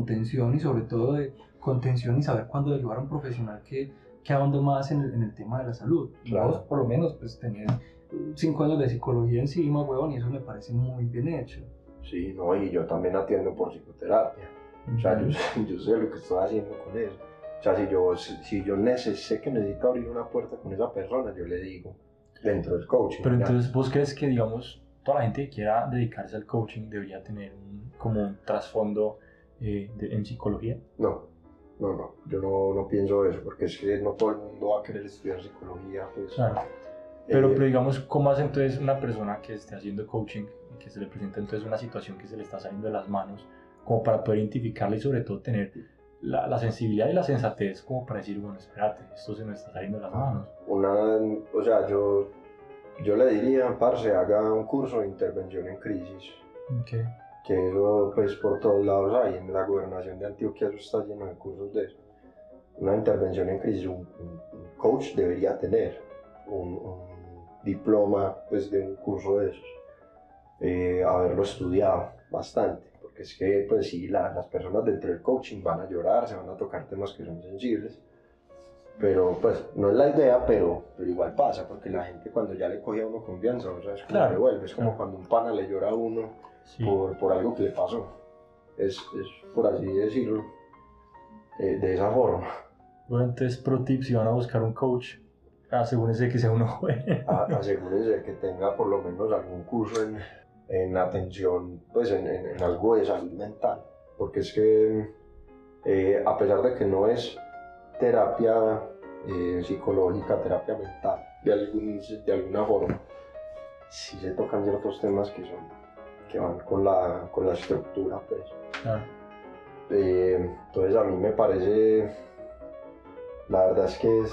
contención y sobre todo de contención y saber cuándo ayudar a un profesional que, que ahonde más en el, en el tema de la salud. Claro. Vos, por lo menos, pues tenés cinco años de psicología encima, huevón, y eso me parece muy bien hecho. Sí, no, y yo también atiendo por psicoterapia. O sea, yo, yo sé lo que estoy haciendo con eso. O sea, si yo, si, yo sé que necesito abrir una puerta con esa persona, yo le digo dentro del coaching. Pero ya. entonces, ¿vos crees que, digamos, toda la gente que quiera dedicarse al coaching debería tener un, como un trasfondo eh, de- en psicología? No, no, no, yo no, no pienso eso, porque es que no todo el mundo va a querer estudiar psicología. Pues, Claro. Pero, Eh, pero digamos, ¿cómo hace entonces una persona que esté haciendo coaching y que se le presenta entonces una situación que se le está saliendo de las manos, como para poder identificarla y sobre todo tener la, la sensibilidad y la sensatez como para decir, bueno, espérate, esto se me está saliendo de las manos? una, o sea, yo, yo le diría, parce, haga un curso de intervención en crisis. Okay. Que eso pues por todos lados hay, en la gobernación de Antioquia eso está lleno de cursos de eso. Una intervención en crisis, un, un- coach debería tener un, un diploma pues de un curso de esos, Eh, haberlo estudiado bastante, porque es que pues sí, la- las personas dentro del coaching van a llorar, se van a tocar temas que son sensibles, pero pues no es la idea, pero, pero igual pasa, porque la gente cuando ya le coge a uno confianza, o sea, es como Claro, revuelve, es como claro. cuando un pana le llora a uno Sí. por, por algo que le pasó. Es, es por así decirlo, eh, de esa forma. Bueno, entonces, pro tip, si van a buscar un coach, asegúrense que sea uno joven. A- Asegúrense que tenga por lo menos algún curso en, en atención, pues en, en- en algo de salud mental. Porque es que, eh, a pesar de que no es terapia eh, psicológica, terapia mental, de, algún, de alguna forma, sí se tocan ciertos temas que son que van con la, con la estructura, pues. Claro. Eh, entonces a mí me parece, la verdad es que es,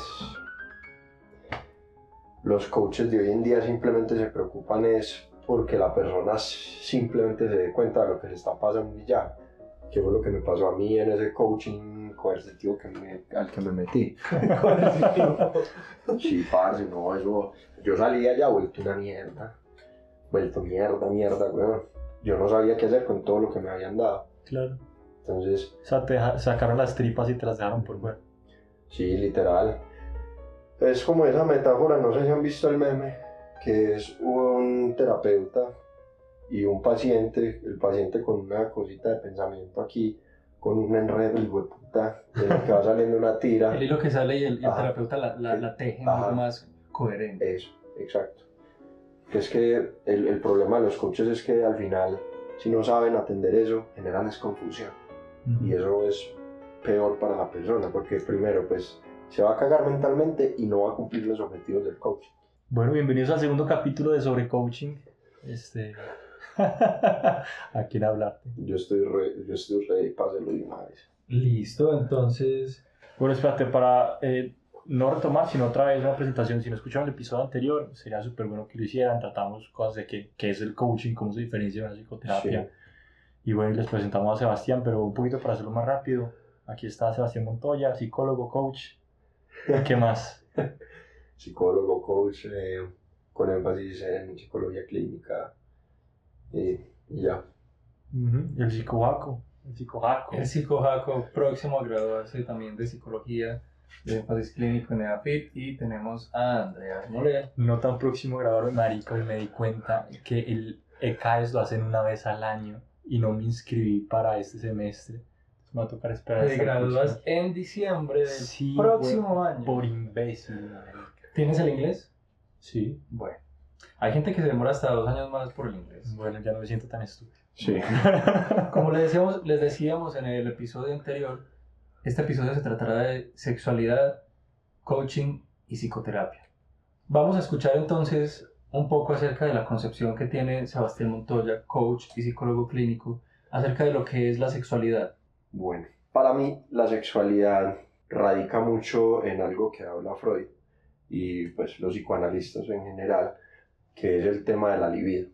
los coaches de hoy en día simplemente se preocupan es porque la persona simplemente se dé cuenta de lo que le está pasando y ya, que fue lo que me pasó a mí en ese coaching coercitivo que me- al que me metí. Sí, parce, no, eso, yo salía ya vuelto una mierda, vuelto mierda, mierda, weón. Yo no sabía qué hacer con todo lo que me habían dado. Claro. Entonces, O sea, te sacaron las tripas y te las dejaron por fuera. Sí, literal. Es como esa metáfora, no sé si han visto el meme, que es un terapeuta y un paciente, el paciente con una cosita de pensamiento aquí, con un enredo, y puta, de lo que va saliendo una tira. El hilo que sale y el, el terapeuta la, la, la teje más coherente. Eso, exacto. Que es que el, el problema de los coaches es que al final, si no saben atender eso, generan es confusión. Y eso es peor para la persona, porque primero, pues, se va a cagar mentalmente y no va a cumplir los objetivos del coach. Bueno, bienvenidos al segundo capítulo de Sobre Coaching. Este... ¿A quién hablarte? Yo estoy, re, yo estoy ready para hacerlo de una vez. Listo, entonces. Bueno, espérate, para eh, no retomar, sino otra vez una presentación. Si no escucharon el episodio anterior, sería súper bueno que lo hicieran. Tratamos cosas de qué, qué es el coaching, cómo se diferencia de la psicoterapia. Sí. Y bueno, les presentamos a Sebastián, pero un poquito para hacerlo más rápido. Aquí está Sebastián Montoya, psicólogo, coach. ¿Qué más? Psicólogo, coach, eh, con énfasis en psicología clínica y, y ya. El psicojaco. El psicojaco. El psicojaco próximo a graduarse también de psicología de énfasis clínico en EAFIT. Y tenemos a Andrea Morea. No tan próximo grabador marico y me di cuenta que el ECAES lo hacen una vez al año y no me inscribí para este semestre. Entonces me va a tocar esperar Te gradúas en diciembre del Sí, próximo güey, año. Por imbécil. ¿Tienes el inglés? Sí. Bueno. Hay gente que se demora hasta dos años más por el inglés. Bueno, ya no me siento tan estúpido. Sí. Como les decíamos, les decíamos en el episodio anterior, este episodio se tratará de sexualidad, coaching y psicoterapia. Vamos a escuchar entonces un poco acerca de la concepción que tiene Sebastián Montoya, coach y psicólogo clínico, acerca de lo que es la sexualidad. Bueno, para mí la sexualidad radica mucho en algo que habla Freud y pues los psicoanalistas en general, que es el tema de la libido,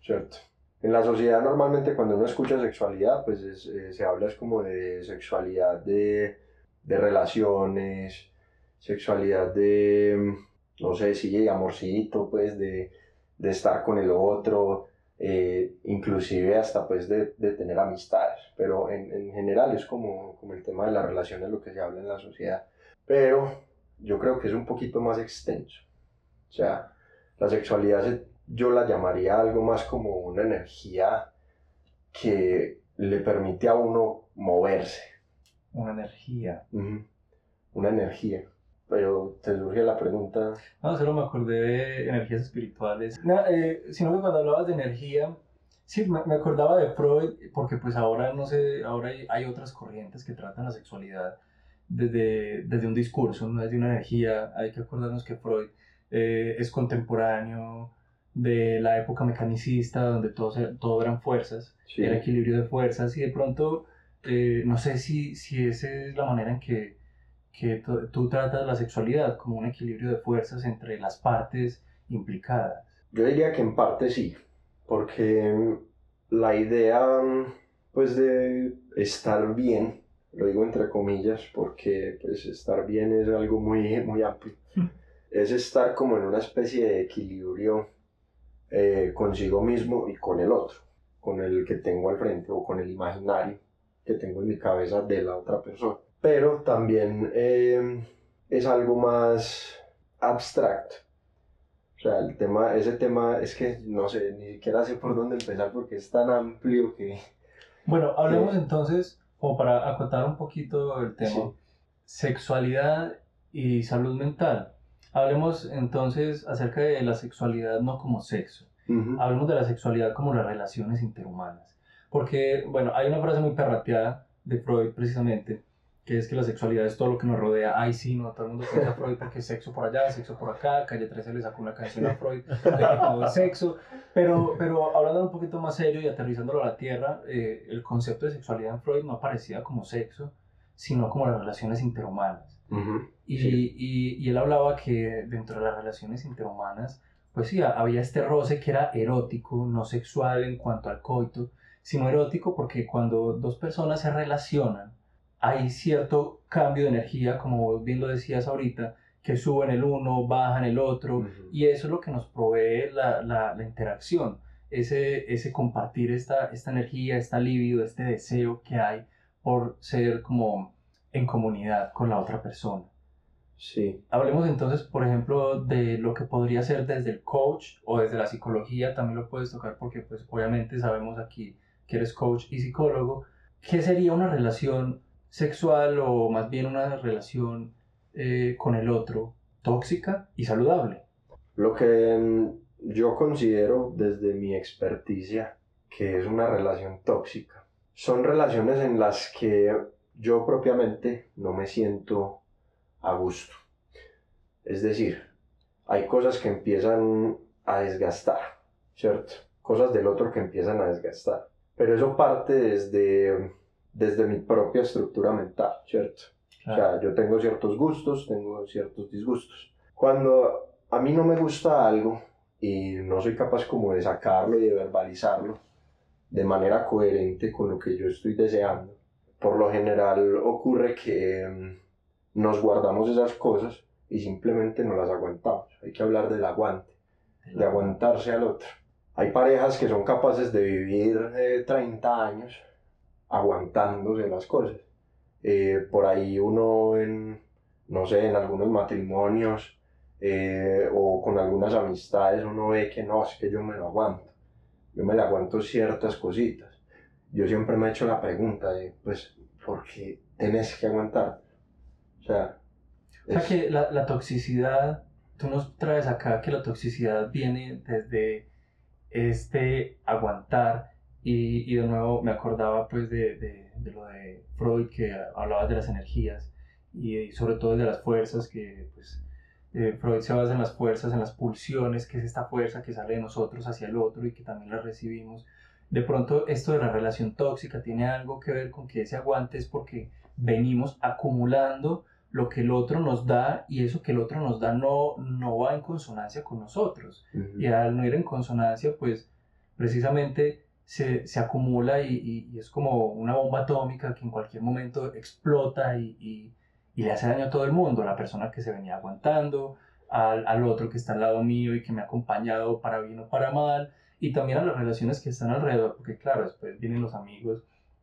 ¿cierto? En la sociedad normalmente cuando uno escucha sexualidad, pues es, eh, se habla es como de sexualidad de, de relaciones, sexualidad de, mm, no sé, sí, de amorcito, pues de, de estar con el otro, eh, inclusive hasta pues de, de tener amistades, pero en, en general es como, como el tema de las relaciones, lo que se habla en la sociedad. Pero yo creo que es un poquito más extenso. O sea, la sexualidad se- yo la llamaría algo más como una energía que le permite a uno moverse. Una energía. Una energía. Pero te surge la pregunta, No, solo me acordé de energías espirituales. No, eh, sino que cuando hablabas de energía, sí, me, me acordaba de Freud, porque pues ahora, no sé, ahora hay, hay otras corrientes que tratan la sexualidad desde, desde un discurso, no desde una energía. Hay que acordarnos que Freud eh, es contemporáneo de la época mecanicista, donde todo, se- todo eran fuerzas, sí, era equilibrio de fuerzas, y de pronto, eh, no sé si, si esa es la manera en que que tú, tú tratas la sexualidad como un equilibrio de fuerzas entre las partes implicadas. yo diría que en parte sí, porque la idea pues de estar bien, lo digo entre comillas porque pues estar bien es algo muy, muy amplio, es estar como en una especie de equilibrio eh, consigo mismo y con el otro, con el que tengo al frente o con el imaginario que tengo en mi cabeza de la otra persona. Pero también eh, es algo más abstracto. O sea, el tema, ese tema es que no sé, ni siquiera sé por dónde empezar porque es tan amplio que... Bueno, hablemos entonces, como para acotar un poquito el tema, Sí. sexualidad y salud mental. Hablemos entonces acerca de la sexualidad no como sexo. Ujú. Hablemos de la sexualidad como las relaciones interhumanas. Porque, bueno, hay una frase muy perrateada de Freud precisamente, que es que la sexualidad es todo lo que nos rodea. Ay, sí, no, todo el mundo piensa Freud porque es sexo por allá, sexo por acá. Calle 13 le sacó una canción a Freud de que todo es sexo. Pero, pero hablando un poquito más serio y aterrizándolo a la tierra, eh, el concepto de sexualidad en Freud no aparecía como sexo, sino como las relaciones interhumanas. Ujú. Y, Sí. y, y él hablaba que dentro de las relaciones interhumanas, pues sí, había este roce que era erótico, no sexual en cuanto al coito, sino erótico porque cuando dos personas se relacionan, hay cierto cambio de energía, como bien lo decías ahorita, que suben el uno, bajan el otro, Ujú. y eso es lo que nos provee la, la, la interacción, ese, ese compartir esta, esta energía, esta libido, este deseo que hay por ser como en comunidad con la otra persona. Sí. Hablemos entonces, por ejemplo, de lo que podría ser desde el coach o desde la psicología, también lo puedes tocar porque pues obviamente sabemos aquí que eres coach y psicólogo. ¿Qué sería una relación sexual o más bien una relación eh, con el otro tóxica y saludable? Lo que mm, yo considero desde mi experticia que es una relación tóxica son relaciones en las que yo propiamente no me siento a gusto. Es decir, hay cosas que empiezan a desgastar, ¿cierto? Cosas del otro que empiezan a desgastar. Pero eso parte desde, desde mi propia estructura mental, ¿cierto? O sea, yo tengo ciertos gustos, tengo ciertos disgustos. Cuando a mí no me gusta algo y no soy capaz como de sacarlo y de verbalizarlo de manera coherente con lo que yo estoy deseando, por lo general ocurre que mm, nos guardamos esas cosas y simplemente no las aguantamos. Hay que hablar del aguante, de aguantarse al otro. Hay parejas que son capaces de vivir eh, 30 años aguantándose las cosas. Eh, por ahí uno en, no sé, en algunos matrimonios eh, o con algunas amistades uno ve que no, es que yo me lo aguanto. Yo me le aguanto ciertas cositas. Yo siempre me he hecho la pregunta de, pues, ¿por qué tenés que aguantar? O sea, O sea que la, la toxicidad, tú nos traes acá que la toxicidad viene desde este aguantar y, y de nuevo me acordaba pues de, de, de lo de Freud que hablaba de las energías y, y sobre todo de las fuerzas que pues eh, Freud se basa en las fuerzas, en las pulsiones, que es esta fuerza que sale de nosotros hacia el otro y que también la recibimos. De pronto esto de la relación tóxica tiene algo que ver con que ese aguante es porque venimos acumulando lo que el otro nos da y eso que el otro nos da no, no va en consonancia con nosotros. Ujú. Y al no ir en consonancia, pues precisamente se, se acumula y, y- y es como una bomba atómica que en cualquier momento explota y, y- y le hace daño a todo el mundo, a la persona que se venía aguantando, al, al otro que está al lado mío y que me ha acompañado para bien o para mal, y también a las relaciones que están alrededor, porque claro, después vienen los amigos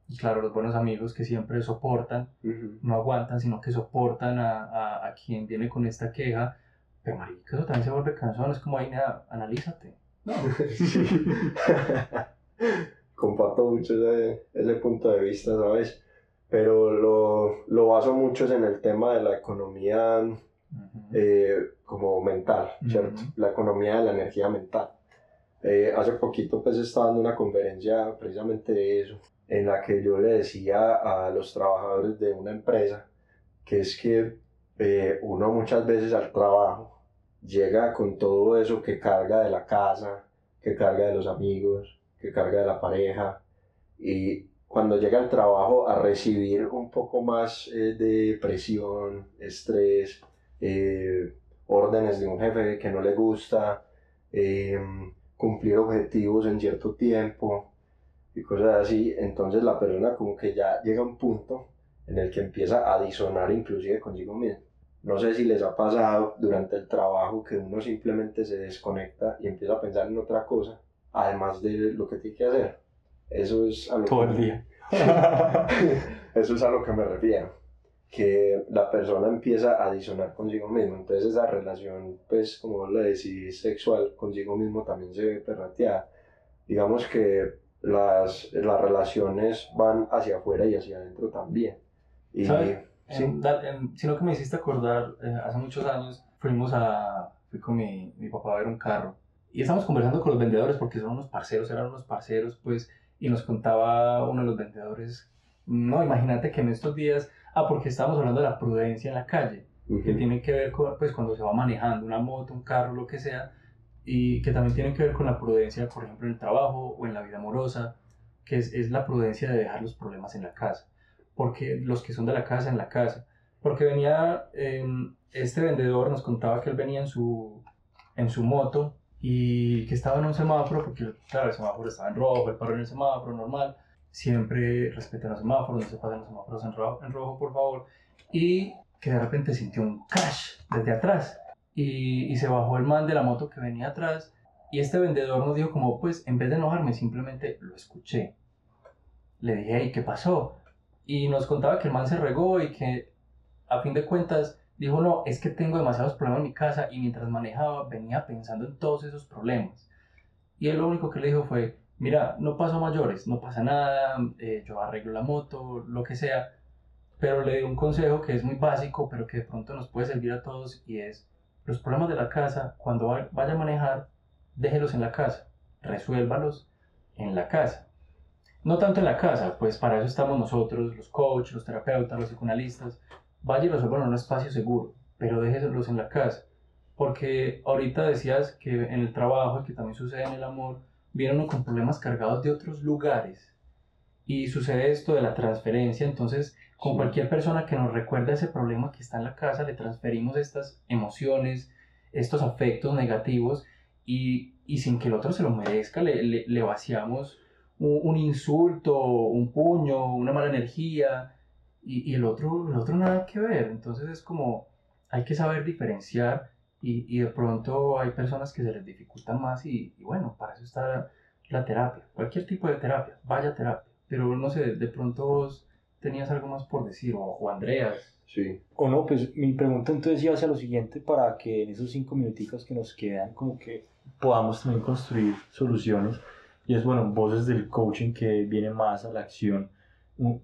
Y claro, los buenos amigos que siempre soportan, Ujú. no aguantan, sino que soportan a, a, a quien viene con esta queja. Pero marica, eso también se vuelve cansón, es como ahí, nada, analízate. No. Comparto mucho ese, ese punto de vista, ¿sabes? Pero lo, lo baso mucho en el tema de la economía Ujú. eh, como mental, ¿cierto? Ujú. La economía de la energía mental. Eh, hace poquito pues estaba dando una conferencia precisamente de eso, en la que yo le decía a los trabajadores de una empresa que es que eh, uno muchas veces al trabajo llega con todo eso que carga de la casa, que carga de los amigos, que carga de la pareja y cuando llega al trabajo a recibir un poco más eh, de presión, estrés, eh, órdenes de un jefe que no le gusta, eh, cumplir objetivos en cierto tiempo y cosas así, entonces la persona como que ya llega a un punto en el que empieza a disonar inclusive consigo mismo. No sé si les ha pasado durante el trabajo que uno simplemente se desconecta y empieza a pensar en otra cosa, además de lo que tiene que hacer. Eso es a lo Todo que- el día. eso es a lo que me refiero, que la persona empieza a disonar consigo mismo, entonces esa relación, pues como lo decís, sexual consigo mismo también se ve perrateada. Digamos que las, las relaciones van hacia afuera y hacia adentro también. Y, ¿Sabes? sí, da- em, sino que me hiciste acordar, eh, hace muchos años fuimos a, fui con mi, mi papá a ver un carro y estábamos conversando con los vendedores porque son unos parceros, eran unos parceros pues y nos contaba uno de los vendedores, no, imagínate que en estos días, ah, porque estábamos hablando de la prudencia en la calle, ujú, que tiene que ver con, pues cuando se va manejando una moto, un carro, lo que sea, y que también tiene que ver con la prudencia, por ejemplo, en el trabajo o en la vida amorosa, que es, es la prudencia de dejar los problemas en la casa, porque los que son de la casa, en la casa, porque venía, eh, este vendedor nos contaba que él venía en su, en su moto y que estaba en un semáforo, porque claro, el semáforo estaba en rojo, el paró en el semáforo normal, siempre respetan los semáforos, no se pasen los semáforos en rojo, en rojo, por favor, y que de repente sintió un crash desde atrás y, y se bajó el man de la moto que venía atrás y este vendedor nos dijo como pues en vez de enojarme simplemente lo escuché le dije ¿y qué pasó? y nos contaba que el man se regó y que a fin de cuentas dijo no es que tengo demasiados problemas en mi casa y mientras manejaba venía pensando en todos esos problemas y él lo único que le dijo fue mira no pasó a mayores no pasa nada eh, yo arreglo la moto lo que sea pero le dio un consejo que es muy básico, pero que de pronto nos puede servir a todos y es los problemas de la casa, cuando va- vaya a manejar, déjelos en la casa, resuélvalos en la casa. No tanto en la casa, pues para eso estamos nosotros, los coaches, los terapeutas, los psicoanalistas. Vaya y resuélvanlo en un espacio seguro, pero déjelos en la casa. Porque ahorita decías que en el trabajo, que también sucede en el amor, viene uno con problemas cargados de otros lugares. Y sucede esto de la transferencia, entonces con Sí. cualquier persona que nos recuerde ese problema que está en la casa, le transferimos estas emociones, estos afectos negativos y, y sin que el otro se lo merezca, le, le- le vaciamos un, un insulto, un puño, una mala energía y, y el, otro, el otro nada que ver. Entonces es como, hay que saber diferenciar y, y de pronto hay personas que se les dificulta más y, y bueno, para eso está la terapia, cualquier tipo de terapia, vaya terapia. Pero no sé, de pronto vos tenías algo más por decir, o, o Andreas. sí. O no, pues mi pregunta entonces iba hacia lo siguiente para que en esos cinco minuticos que nos quedan como que podamos también construir soluciones. Y es bueno, vos desde el coaching que viene más a la acción,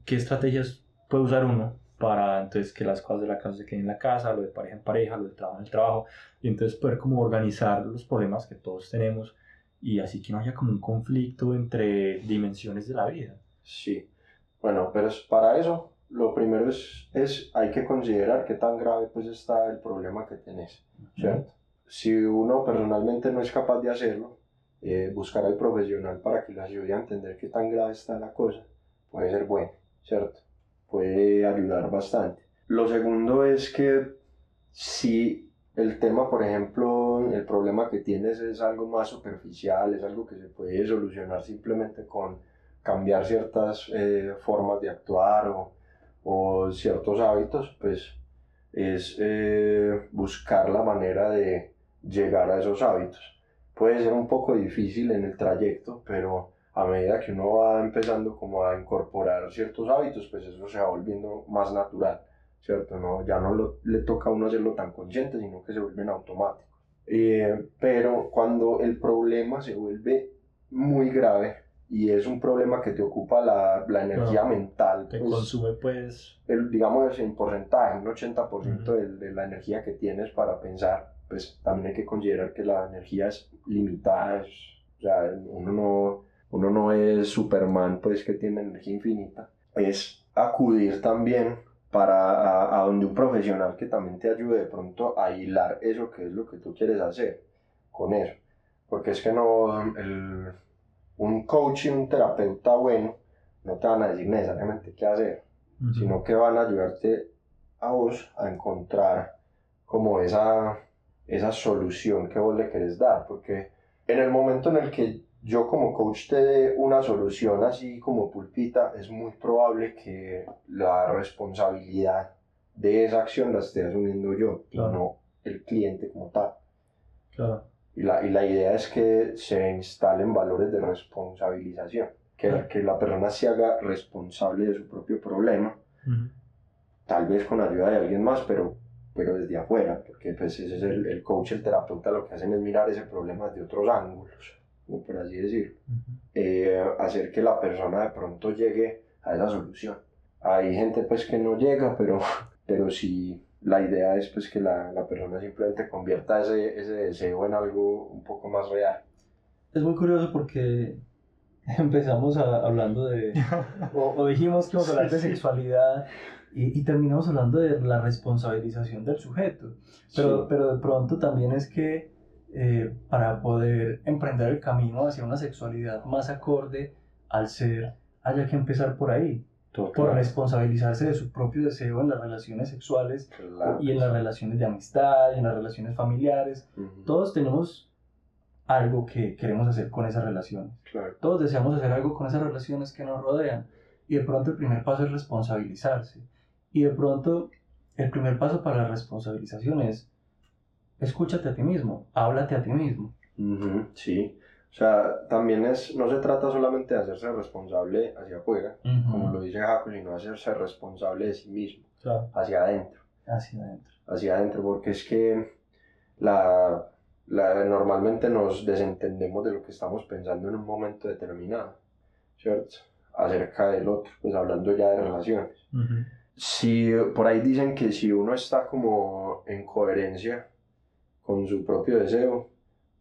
¿qué estrategias puede usar uno para entonces que las cosas de la casa se queden en la casa, lo de pareja en pareja, lo de trabajo en el trabajo, y entonces poder como organizar los problemas que todos tenemos y así que no haya como un conflicto entre dimensiones de la vida? Sí, bueno, pero para eso lo primero es, es, hay que considerar qué tan grave pues está el problema que tenés, ¿cierto? Si uno personalmente no es capaz de hacerlo, eh, buscar al profesional para que le ayude a entender qué tan grave está la cosa, puede ser bueno, ¿cierto? Puede ayudar bastante. Lo segundo es que si el tema, por ejemplo, el problema que tienes es algo más superficial, es algo que se puede solucionar simplemente con cambiar ciertas eh, formas de actuar o, ciertos hábitos, pues es eh, buscar la manera de llegar a esos hábitos. Puede ser un poco difícil en el trayecto, pero a medida que uno va empezando como a incorporar ciertos hábitos, pues eso se va volviendo más natural, ¿cierto? No, ya no lo- le toca a uno hacerlo tan consciente, sino que se vuelven automáticos. Eh, pero cuando el problema se vuelve muy grave y es un problema que te ocupa la, la energía mental, Te pues, consume pues... el, digamos en porcentaje, un 80% Ujú. de, de la energía que tienes para pensar, pues también hay que considerar que la energía es limitada, es- o sea, uno no, uno no es Superman, pues que tiene energía infinita, es acudir también para a, a donde un profesional que también te ayude de pronto a hilar eso que es lo que tú quieres hacer con eso, porque es que no, el, un coach y un terapeuta bueno no te van a decir necesariamente qué hacer, sino que van a ayudarte a vos a encontrar como esa, esa solución que vos le querés dar, porque en el momento en el que yo como coach te dé una solución así como pulpita, es muy probable que la responsabilidad de esa acción la esté asumiendo yo Claro. no el cliente como tal. Claro. Y la, y la idea es que se instalen valores de responsabilización, que, Claro. que la persona se haga responsable de su propio problema Ujú. tal vez con ayuda de alguien más, pero, pero desde afuera, porque pues ese es el, el coach, el terapeuta, lo que hacen es mirar ese problema desde otros ángulos, como por así decirlo, Ujú. Eh, hacer que la persona de pronto llegue a esa solución. Hay gente pues que no llega, pero, pero sí la idea es pues que la, la persona simplemente convierta ese, ese deseo en algo un poco más real. Es muy curioso porque empezamos a- hablando de, o, o dijimos que íbamos a hablar de sexualidad y, y terminamos hablando de la responsabilización del sujeto. Pero, Sí. pero de pronto también es que eh, para poder emprender el camino hacia una sexualidad más acorde al ser, haya que empezar por ahí, por responsabilizarse de su propio deseo en las relaciones sexuales Claro. y en las relaciones de amistad y en las relaciones familiares. Todos tenemos algo que queremos hacer con esas relaciones. claro. Todos deseamos hacer algo con esas relaciones que nos rodean. Y de pronto el primer paso es responsabilizarse. Y de pronto el primer paso para la responsabilización es escúchate a ti mismo, háblate a ti mismo. Ujú, Sí, o sea, también es, no se trata solamente de hacerse responsable hacia afuera, como lo dice Jaco, sino hacerse responsable de sí mismo, Claro. hacia adentro, Hacia adentro. hacia adentro, porque es que la, la- normalmente nos desentendemos de lo que estamos pensando en un momento determinado, ¿cierto? Acerca del otro, pues hablando ya de relaciones. Si por ahí dicen que si uno está como en coherencia con su propio deseo,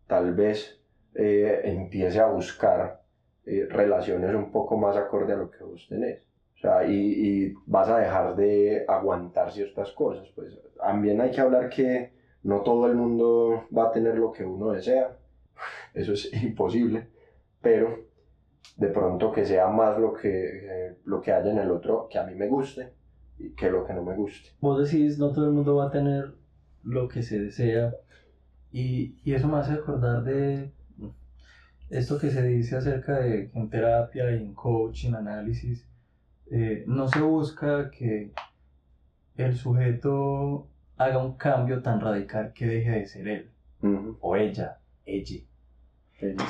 tal vez eh, empiece a buscar eh, relaciones un poco más acorde a lo que vos tenés. O sea, y, vas a dejar de aguantar ciertas cosas. Pues también hay que hablar que no todo el mundo va a tener lo que uno desea. Eso es imposible. Pero de pronto que sea más lo que, eh, lo que haya en el otro que a mí me guste y que lo que no me guste. Vos decís, no todo el mundo va a tener lo que se desea. Y, y eso me hace acordar de esto que se dice acerca de que en terapia y en coaching, análisis, eh, no se busca que el sujeto haga un cambio tan radical que deje de ser él o ella, ella,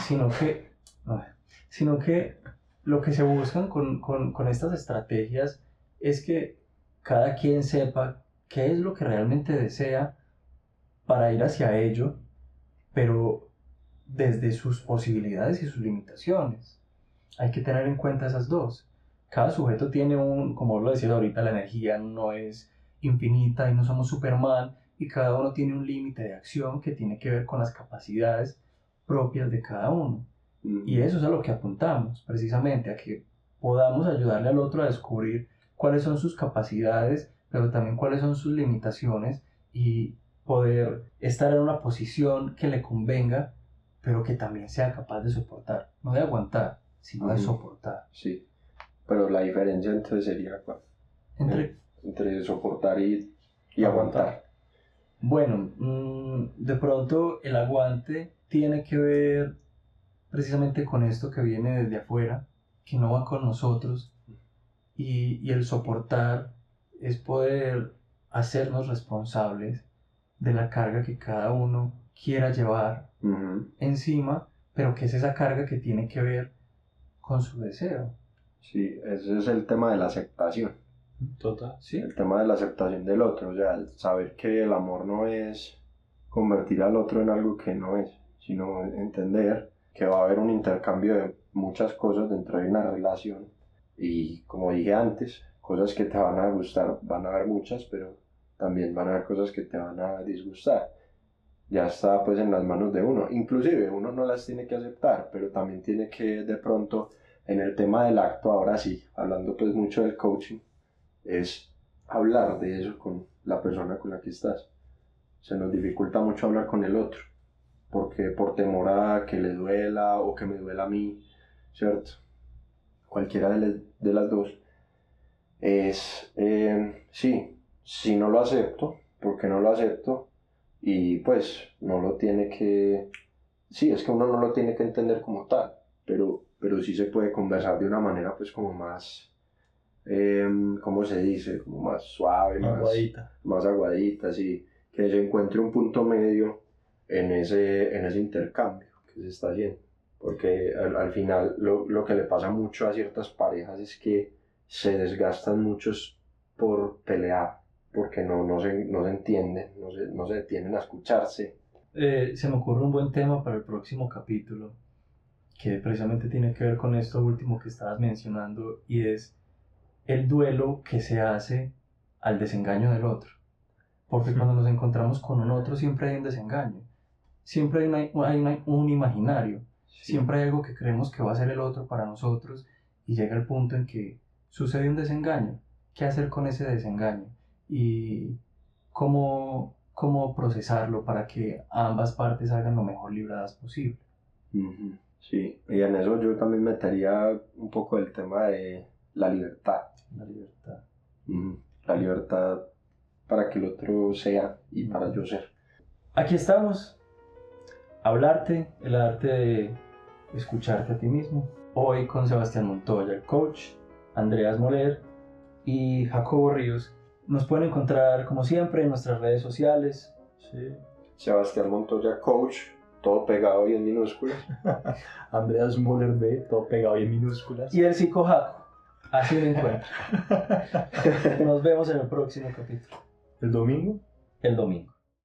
sino que, no, sino que lo que se buscan con, con, con estas estrategias es que cada quien sepa qué es lo que realmente desea para ir hacia ello, pero desde sus posibilidades y sus limitaciones. Hay que tener en cuenta esas dos. Cada sujeto tiene un, como lo decías ahorita, la energía no es infinita y no somos Superman y cada uno tiene un límite de acción que tiene que ver con las capacidades propias de cada uno. ujú. Y eso es a lo que apuntamos, precisamente, a que podamos ayudarle al otro a descubrir cuáles son sus capacidades, pero también cuáles son sus limitaciones y poder estar en una posición que le convenga, pero que también sea capaz de soportar, no de aguantar, sino de soportar. Sí. Pero la diferencia entonces sería cuál? Entre, entre soportar y, y Aguantar. aguantar. bueno, mm, de pronto el aguante tiene que ver precisamente con esto que viene desde afuera, que no va con nosotros, y, y el soportar es poder hacernos responsables de la carga que cada uno quiera llevar encima, pero que es esa carga que tiene que ver con su deseo. Sí, ese es el tema de la aceptación. Total. ¿Sí? El tema de la aceptación del otro, o sea, el saber que el amor no es convertir al otro en algo que no es, sino entender que va a haber un intercambio de muchas cosas dentro de una relación y como dije antes, cosas que te van a gustar, van a haber muchas, pero también van a haber cosas que te van a disgustar. Ya está pues en las manos de uno. Inclusive uno no las tiene que aceptar, pero también tiene que de pronto en el tema del acto, ahora sí, hablando pues mucho del coaching, es hablar de eso con la persona con la que estás. Se nos dificulta mucho hablar con el otro, porque por temor a que le duela o que me duela a mí, ¿cierto? Cualquiera de, las- dos. Es, eh, sí, si no lo acepto, porque no lo acepto, y pues no lo tiene que, sí, es que uno no lo tiene que entender como tal, pero, pero sí se puede conversar de una manera pues como más, eh, ¿cómo se dice? Como más suave, más Aguadita. más aguaditas y que se encuentre un punto medio en ese, en ese intercambio que se está haciendo. Porque al, al final lo, lo que le pasa mucho a ciertas parejas es que se desgastan muchos por pelear, porque no, no, se, no se entienden, no se, no se detienen a escucharse. Eh, se me ocurre un buen tema para el próximo capítulo, que precisamente tiene que ver con esto último que estabas mencionando, y es el duelo que se hace al desengaño del otro. Porque cuando nos encontramos con un otro siempre hay un desengaño, siempre hay, una- hay una- un imaginario, siempre hay algo que creemos que va a ser el otro para nosotros, y llega el punto en que sucede un desengaño. ¿Qué hacer con ese desengaño? Y cómo, cómo procesarlo para que ambas partes salgan lo mejor libradas posible. Sí, y en eso yo también metería un poco el tema de la libertad. La libertad. La libertad para que el otro sea y para yo ser. Aquí estamos. Hablarte, el arte de escucharte a ti mismo. Hoy con Sebastián Montoya, el coach, Andreas Moler y Jacobo Ríos. Nos pueden encontrar como siempre en nuestras redes sociales. Sí. Sebastián Montoya, coach, todo pegado y en minúsculas. Andreas Moller B, todo pegado y en minúsculas. Y el psicojaco. Así lo encuentro. Nos vemos en el próximo capítulo. el domingo El domingo.